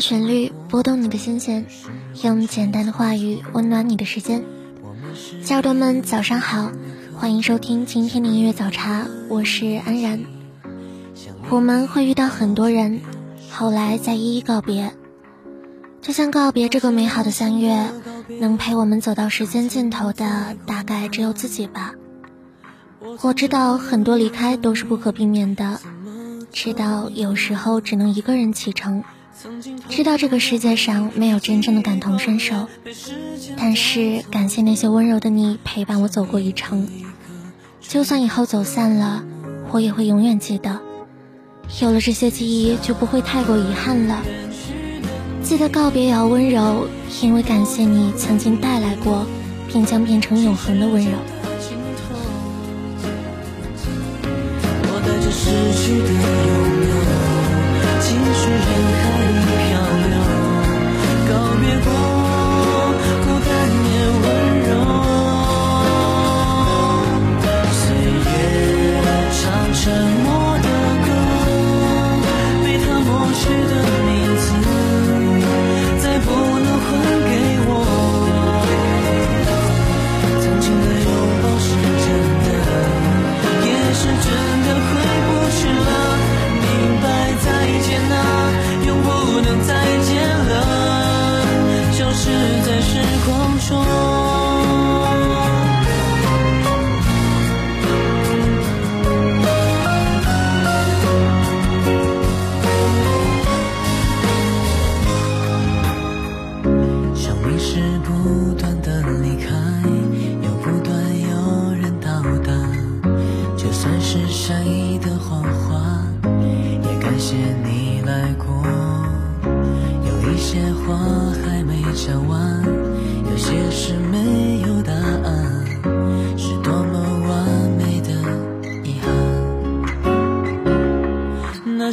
旋律拨动你的心弦，用简单的话语温暖你的时间。小耳朵们早上好，欢迎收听今天的音乐早茶，我是安然。我们会遇到很多人，后来再一一告别，就像告别这个美好的三月，能陪我们走到时间尽头的，大概只有自己吧。我知道很多离开都是不可避免的，知道有时候只能一个人启程，知道这个世界上没有真正的感同身受，但是感谢那些温柔的你陪伴我走过一程，就算以后走散了，我也会永远记得。有了这些记忆，就不会太过遗憾了。记得告别也要温柔，因为感谢你曾经带来过，并将变成永恒的温柔。我带着失去的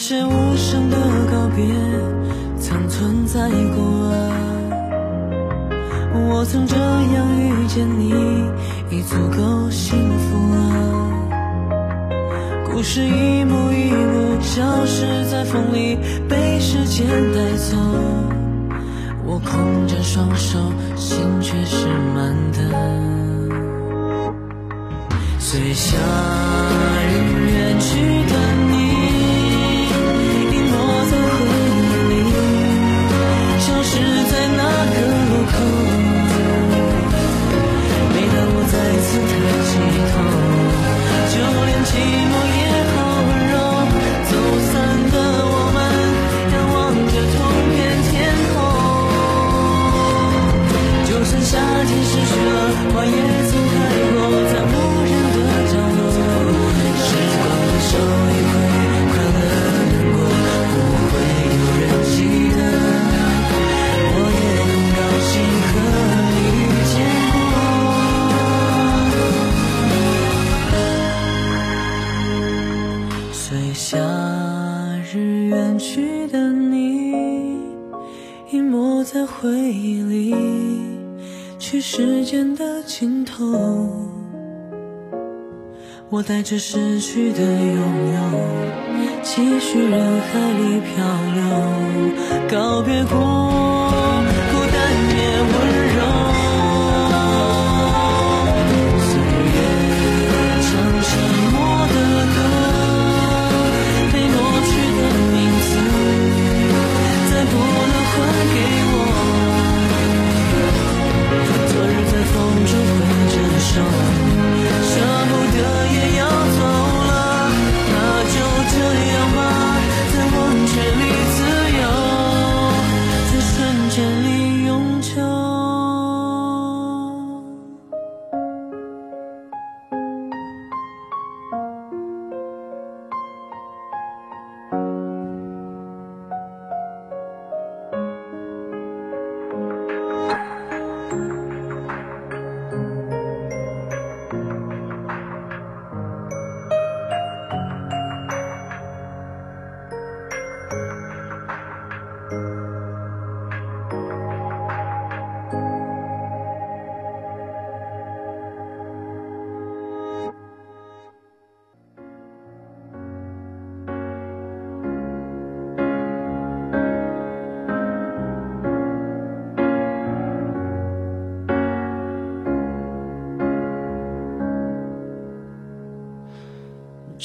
些无声的告别，曾存在过啊。我曾这样遇见你，已足够幸福啊。故事一幕一幕消失在风里，被时间带走。我空着双手，心却是满的。随夏日远去的寂寞我带着失去的拥有，继续人海里漂流，告别过。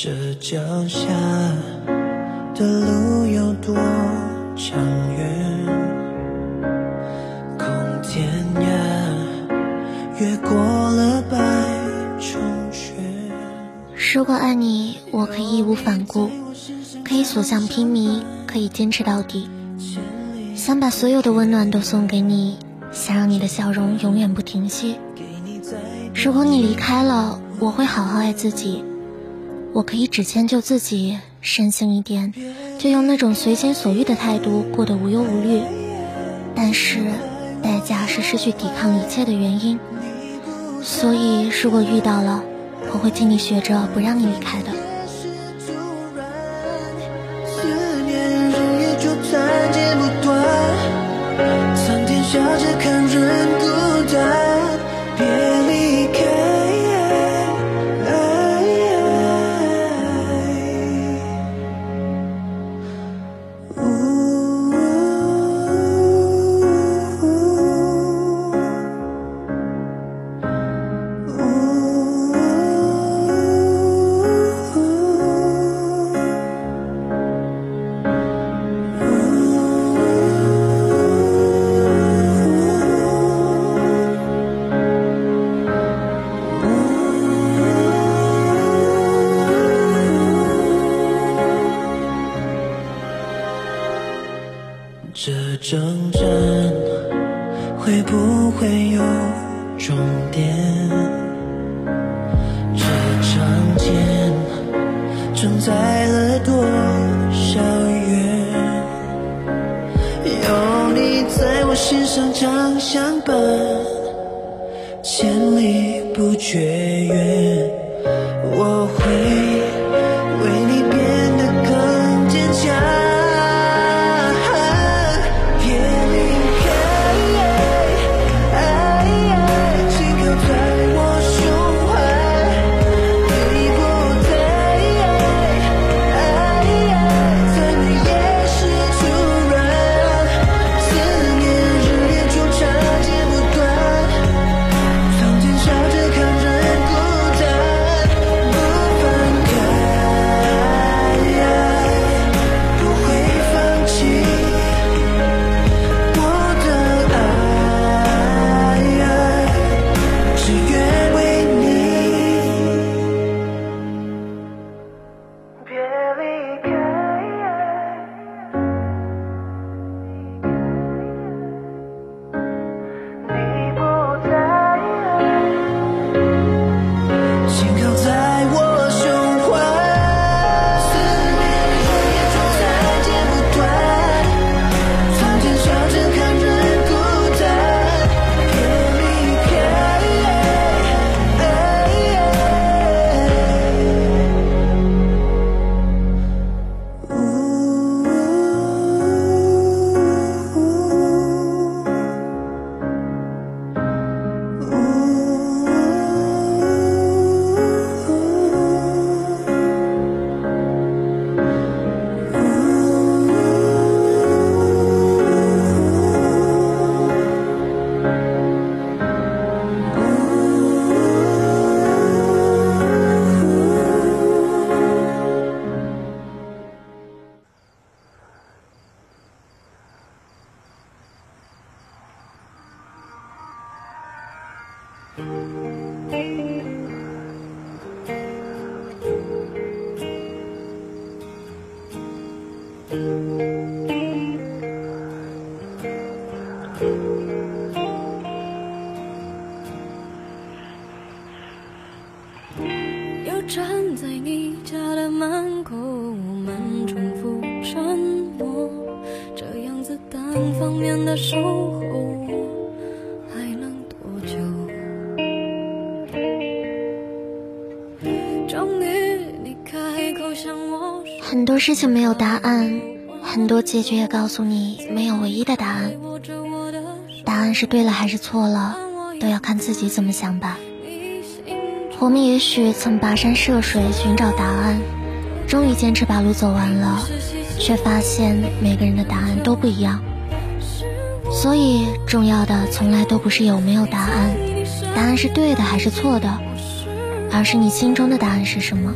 这脚下的路有多长远？空天涯，越过了白重雪。如果爱你，我可以义无反顾，可以所向披靡，可以坚持到底，想把所有的温暖都送给你，想让你的笑容永远不停息。如果你离开了，我会好好爱自己。我可以只迁就自己，深性一点，就用那种随心所欲的态度过得无忧无虑。但是，代价是失去抵抗一切的原因。所以，如果遇到了，我会尽力学着不让你离开的。思念日夜纠缠，剪不断，苍天笑看人孤单。会不会有终点？这长剑承载了多少缘？有你在我心上常相伴，千里不绝缘。很多事情没有答案很多结局也告诉你没有唯一的答案。答案是对了还是错了都要看自己怎么想吧。我们也许曾跋山涉水寻找答案终于坚持把路走完了却发现每个人的答案都不一样。所以重要的从来都不是有没有答案答案是对的还是错的而是你心中的答案是什么。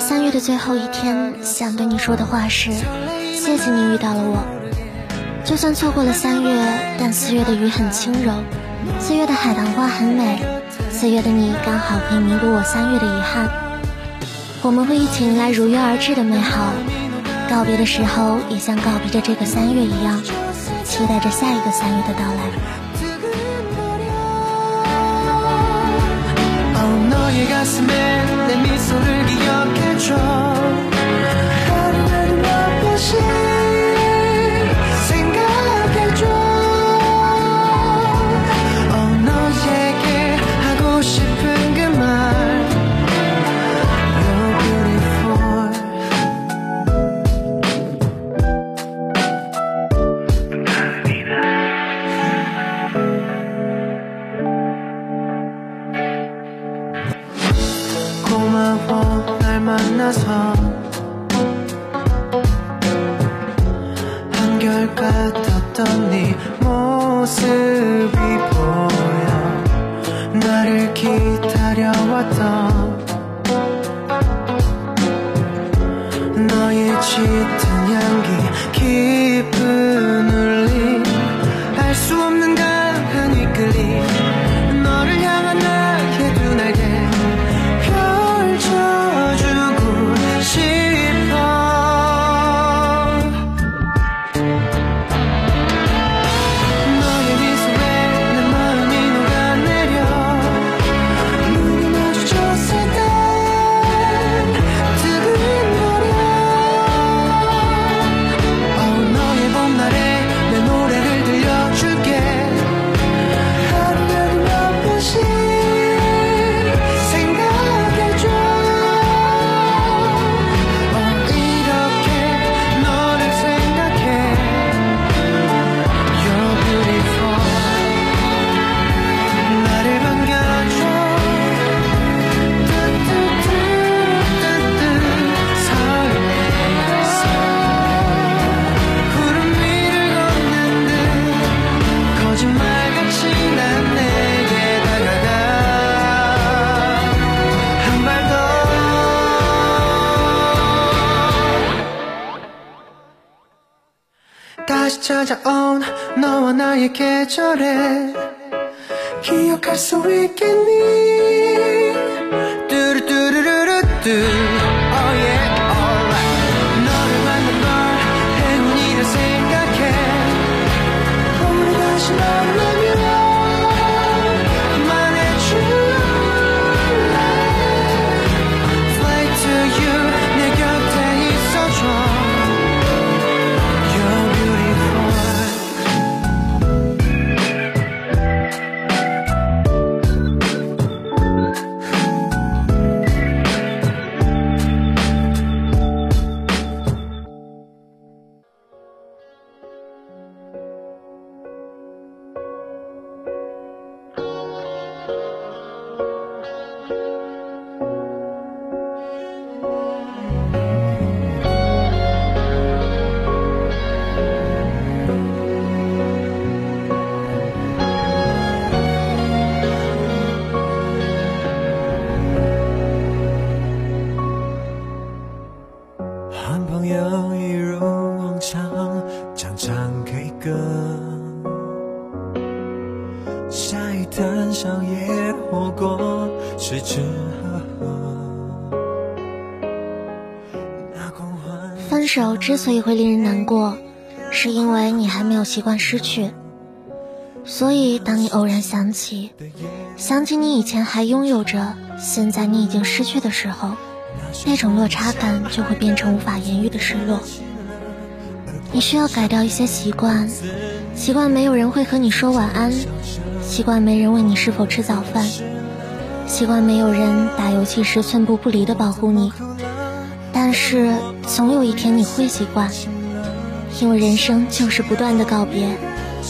三月的最后一天，想对你说的话是：谢谢你遇到了我。就算错过了三月，但四月的雨很轻柔，四月的海棠花很美，四月的你刚好可以弥补我三月的遗憾。我们会一起迎来如约而至的美好，告别的时候也像告别着这个三月一样，期待着下一个三月的到来。 너의 가슴에 내 미소를 기억해 说。do 所以会令人难过，是因为你还没有习惯失去。所以，当你偶然想起，想起你以前还拥有着，现在你已经失去的时候，那种落差感就会变成无法言喻的失落。你需要改掉一些习惯，习惯没有人会和你说晚安，习惯没人问你是否吃早饭，习惯没有人打游戏时寸步不离的保护你。但是，总有一天你会习惯，因为人生就是不断的告别，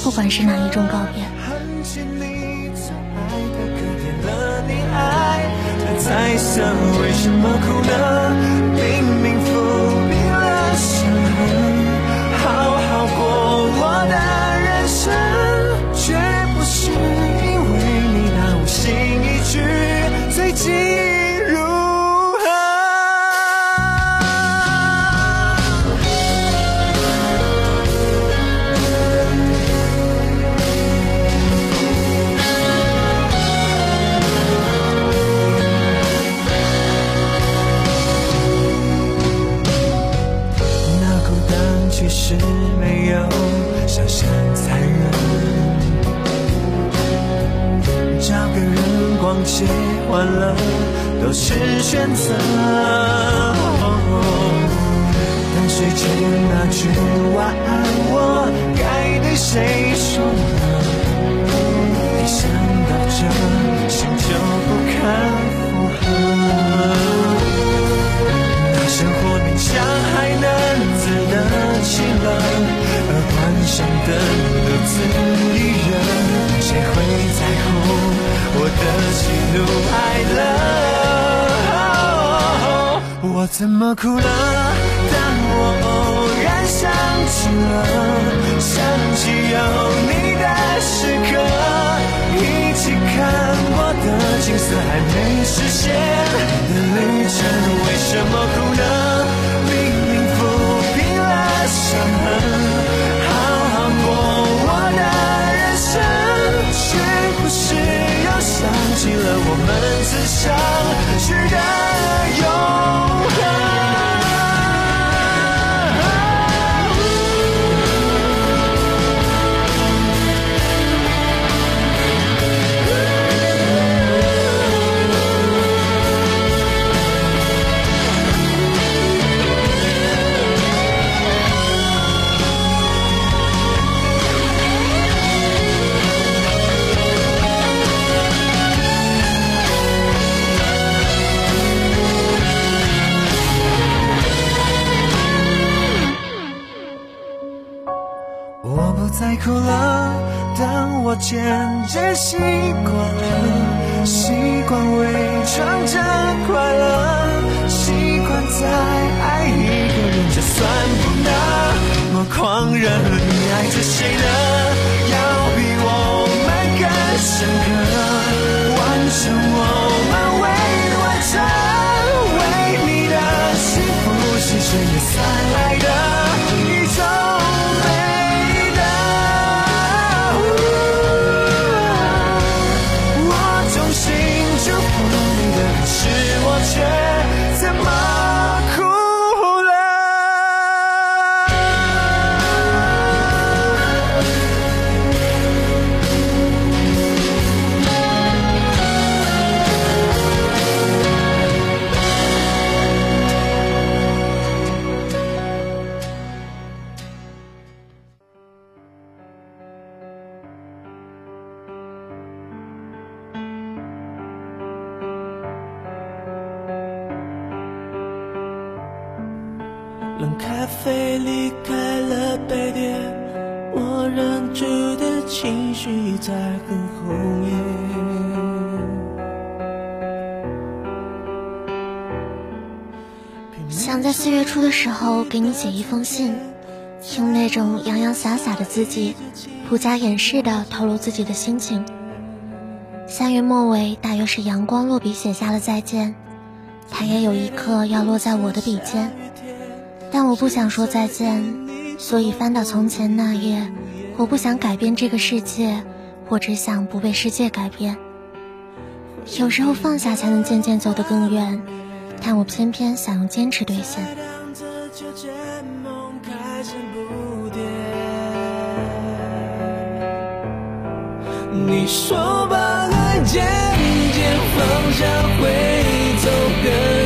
不管是哪一种告别。很亲你最爱的歌，点了你爱的彩色，为什么哭呢？明明抚平了伤痕，好好过我的乱了，都是选择。但谁知那句晚安，我该对谁说呢？一想到这，心就不堪怒哀乐？我怎么哭了？当我偶然想起了，想起有你的时刻。一起看过的景色还没实现的旅程，为什么哭呢？我们此生我忍住的情绪在很后。想在四月初的时候给你写一封信，用那种洋洋洒洒的字迹，不加掩饰的透露自己的心情。三月末尾，大约是阳光落笔写下了再见，它也有一刻要落在我的笔尖，但我不想说再见，所以翻到从前那页。我不想改变这个世界，我只想不被世界改变。有时候放下才能渐渐走得更远，但我偏偏想用坚持兑现。你说把爱渐渐放下会走更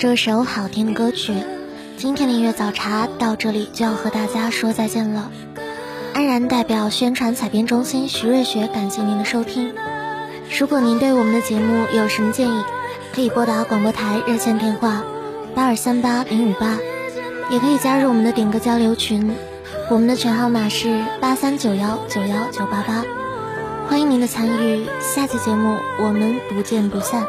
这首好听的歌曲，今天的音乐早茶到这里就要和大家说再见了。安然代表宣传采编中心徐瑞雪感谢您的收听。如果您对我们的节目有什么建议，可以拨打广播台热线电话八二三八零五八，也可以加入我们的点歌交流群，我们的群号码是八三九幺九幺九八八。欢迎您的参与，下期节目我们不见不散。